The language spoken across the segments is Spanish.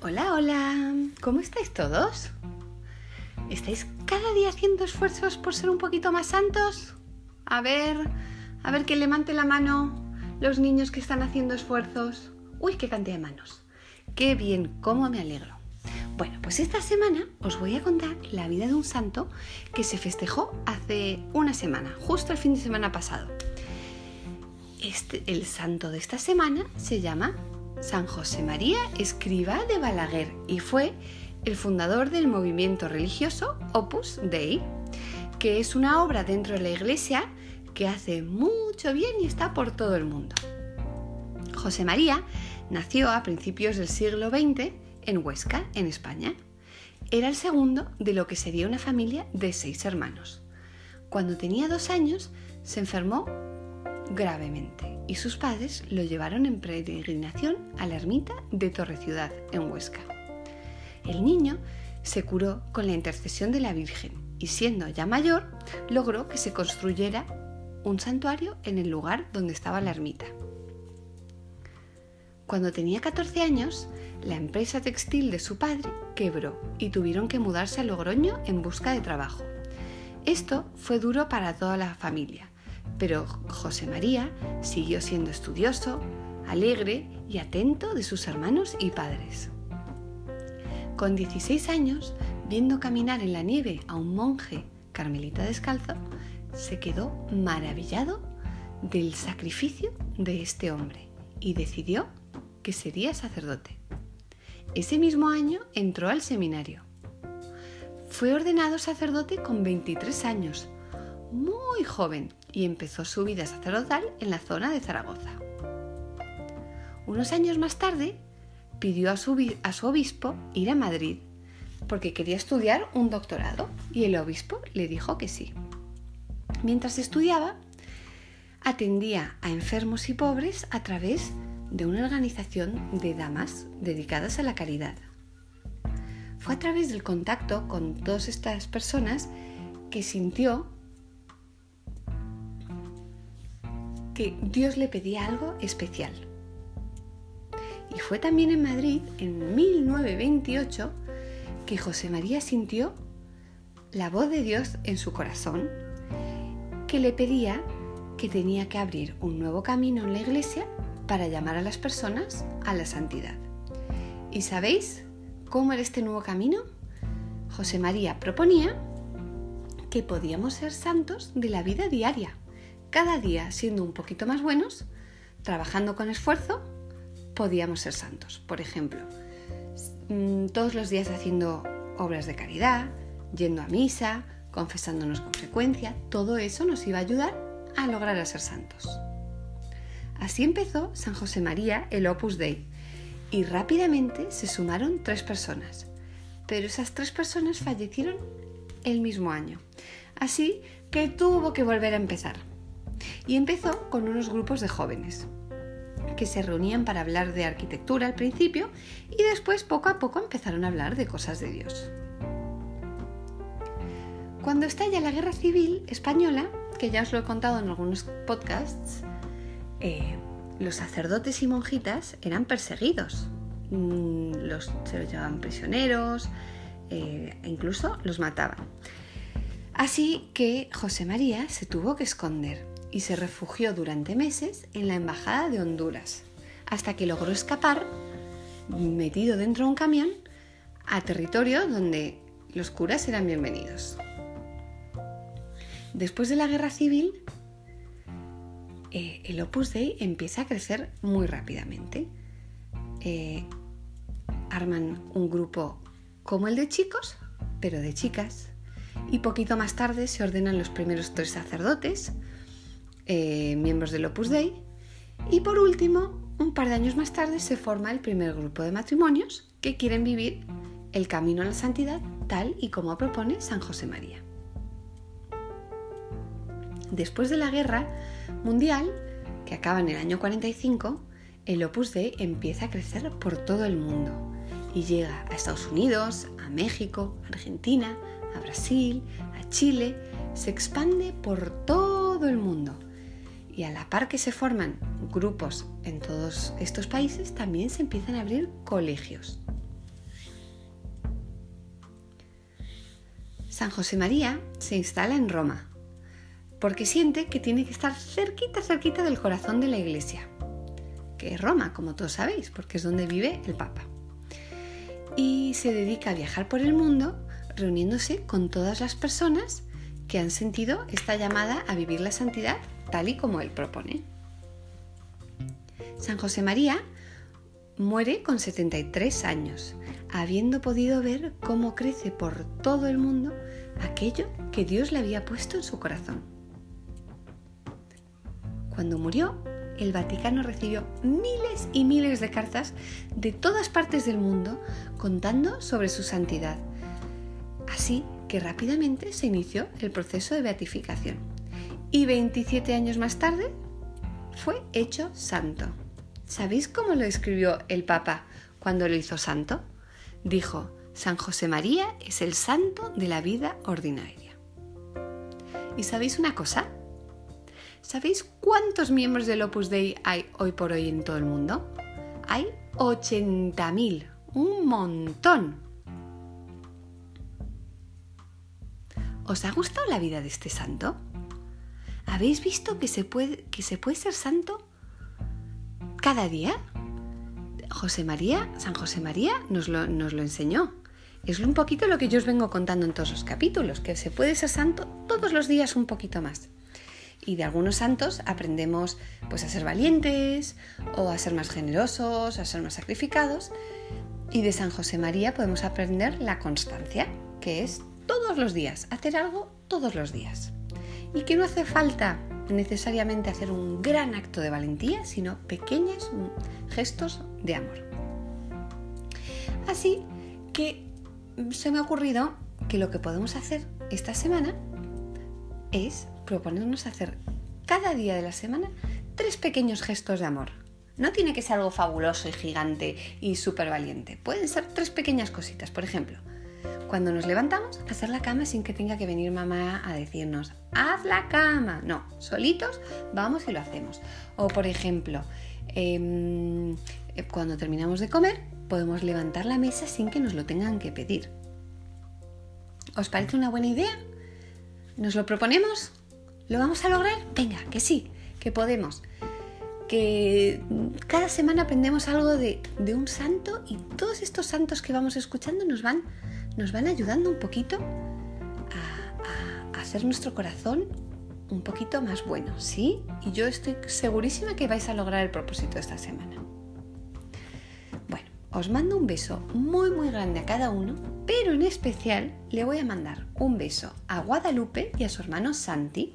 Hola, hola, ¿cómo estáis todos? ¿Estáis cada día haciendo esfuerzos por ser un poquito más santos? A ver, a ver que levante la mano los niños que están haciendo esfuerzos. Uy, qué cantidad de manos. Qué bien, cómo me alegro. Bueno, pues esta semana os voy a contar la vida de un santo que se festejó hace una semana, justo el fin de semana pasado. Este, el santo de esta semana se llama San José María Escriba de Balaguer y fue el fundador del movimiento religioso Opus Dei, que es una obra dentro de la Iglesia que hace mucho bien y está por todo el mundo. José María nació a principios del siglo XX en Huesca, en España. Era el segundo de lo que sería una familia de seis hermanos. Cuando tenía dos años se enfermó gravemente y sus padres lo llevaron en peregrinación a la ermita de Torreciudad, en Huesca. El niño se curó con la intercesión de la Virgen y siendo ya mayor logró que se construyera un santuario en el lugar donde estaba la ermita. Cuando tenía 14 años, la empresa textil de su padre quebró y tuvieron que mudarse a Logroño en busca de trabajo. Esto fue duro para toda la familia, pero José María siguió siendo estudioso, alegre y atento de sus hermanos y padres. Con 16 años, viendo caminar en la nieve a un monje carmelita descalzo, se quedó maravillado del sacrificio de este hombre y decidió que sería sacerdote. Ese mismo año entró al seminario. Fue ordenado sacerdote con 23 años, muy joven, y empezó su vida sacerdotal en la zona de Zaragoza. Unos años más tarde, pidió a su, obispo ir a Madrid porque quería estudiar un doctorado y el obispo le dijo que sí. Mientras estudiaba, atendía a enfermos y pobres a través de una organización de damas dedicadas a la caridad. Fue a través del contacto con todas estas personas que sintió que Dios le pedía algo especial. Y fue también en Madrid, en 1928, que José María sintió la voz de Dios en su corazón que le pedía que tenía que abrir un nuevo camino en la iglesia para llamar a las personas a la santidad. ¿Y sabéis cómo era este nuevo camino? José María proponía que podíamos ser santos de la vida diaria, cada día siendo un poquito más buenos, trabajando con esfuerzo, podíamos ser santos. Por ejemplo, mm, todos los días haciendo obras de caridad, yendo a misa, confesándonos con frecuencia, todo eso nos iba a ayudar a lograr a ser santos. Así empezó San José María el Opus Dei y rápidamente se sumaron tres personas, pero esas tres personas fallecieron el mismo año, así que tuvo que volver a empezar. Y empezó con unos grupos de jóvenes que se reunían para hablar de arquitectura al principio y después poco a poco empezaron a hablar de cosas de Dios. Cuando estalla la guerra civil española, que ya os lo he contado en algunos podcasts, eh, los sacerdotes y monjitas eran perseguidos. Mm, los, se los llevaban prisioneros eh, e incluso los mataban. Así que José María se tuvo que esconder y se refugió durante meses en la Embajada de Honduras, hasta que logró escapar, metido dentro de un camión, a territorio donde los curas eran bienvenidos. Después de la guerra civil, eh, el Opus Dei empieza a crecer muy rápidamente. Eh, arman un grupo como el de chicos, pero de chicas. Y poquito más tarde se ordenan los primeros tres sacerdotes, eh, miembros del Opus Dei. Y por último, un par de años más tarde se forma el primer grupo de matrimonios que quieren vivir el camino a la santidad tal y como propone San José María. Después de la guerra mundial, que acaba en el año 45, el Opus Dei empieza a crecer por todo el mundo y llega a Estados Unidos, a México, a Argentina, a Brasil, a Chile, se expande por todo el mundo. Y a la par que se forman grupos en todos estos países, también se empiezan a abrir colegios. San José María se instala en Roma porque siente que tiene que estar cerquita, cerquita del corazón de la iglesia, que es Roma, como todos sabéis, porque es donde vive el Papa. Y se dedica a viajar por el mundo reuniéndose con todas las personas que han sentido esta llamada a vivir la santidad tal y como él propone. San José María muere con 73 años, habiendo podido ver cómo crece por todo el mundo aquello que Dios le había puesto en su corazón. Cuando murió, el Vaticano recibió miles y miles de cartas de todas partes del mundo contando sobre su santidad. Así que rápidamente se inició el proceso de beatificación. Y 27 años más tarde fue hecho santo. ¿Sabéis cómo lo escribió el Papa cuando lo hizo santo? Dijo, San José María es el santo de la vida ordinaria. ¿Y sabéis una cosa? ¿Sabéis cuántos miembros del Opus Dei hay hoy por hoy en todo el mundo? Hay 80.000, un montón. ¿Os ha gustado la vida de este santo? ¿Habéis visto que se puede, que se puede ser santo cada día? José María, San José María nos lo, nos lo enseñó. Es un poquito lo que yo os vengo contando en todos los capítulos, que se puede ser santo todos los días un poquito más. Y de algunos santos aprendemos pues a ser valientes o a ser más generosos, a ser más sacrificados. Y de San José María podemos aprender la constancia, que es todos los días, hacer algo todos los días. Y que no hace falta necesariamente hacer un gran acto de valentía, sino pequeños gestos de amor. Así que se me ha ocurrido que lo que podemos hacer esta semana es proponernos hacer cada día de la semana tres pequeños gestos de amor. No tiene que ser algo fabuloso y gigante y súper valiente. Pueden ser tres pequeñas cositas. Por ejemplo, cuando nos levantamos, hacer la cama sin que tenga que venir mamá a decirnos, haz la cama. No, solitos vamos y lo hacemos. O por ejemplo, em, cuando terminamos de comer, podemos levantar la mesa sin que nos lo tengan que pedir. ¿Os parece una buena idea? ¿Nos lo proponemos? ¿Lo vamos a lograr? Venga, que sí, que podemos. Que cada semana aprendemos algo de un santo y todos estos santos que vamos escuchando nos van nos van ayudando un poquito a, hacer nuestro corazón un poquito más bueno, ¿sí? Y yo estoy segurísima que vais a lograr el propósito esta semana. Bueno, os mando un beso muy muy grande a cada uno, pero en especial le voy a mandar un beso a Guadalupe y a su hermano Santi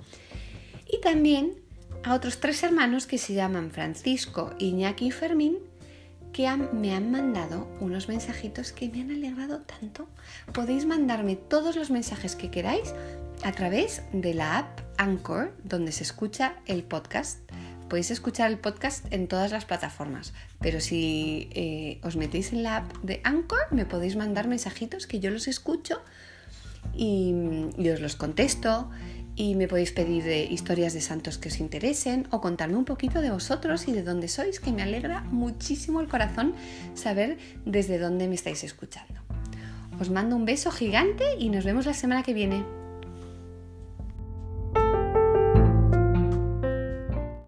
y también a otros tres hermanos que se llaman Francisco, Iñaki y Fermín que me han mandado unos mensajitos que me han alegrado tanto. Podéis mandarme todos los mensajes que queráis a través de la app Anchor, donde se escucha el podcast. Podéis escuchar el podcast en todas las plataformas, pero si eh, os metéis en la app de Anchor, me podéis mandar mensajitos que yo los escucho y, y os los contesto y me podéis pedir historias de santos que os interesen o contarme un poquito de vosotros y de dónde sois, que me alegra muchísimo el corazón saber desde dónde me estáis escuchando. Os mando un beso gigante y nos vemos la semana que viene.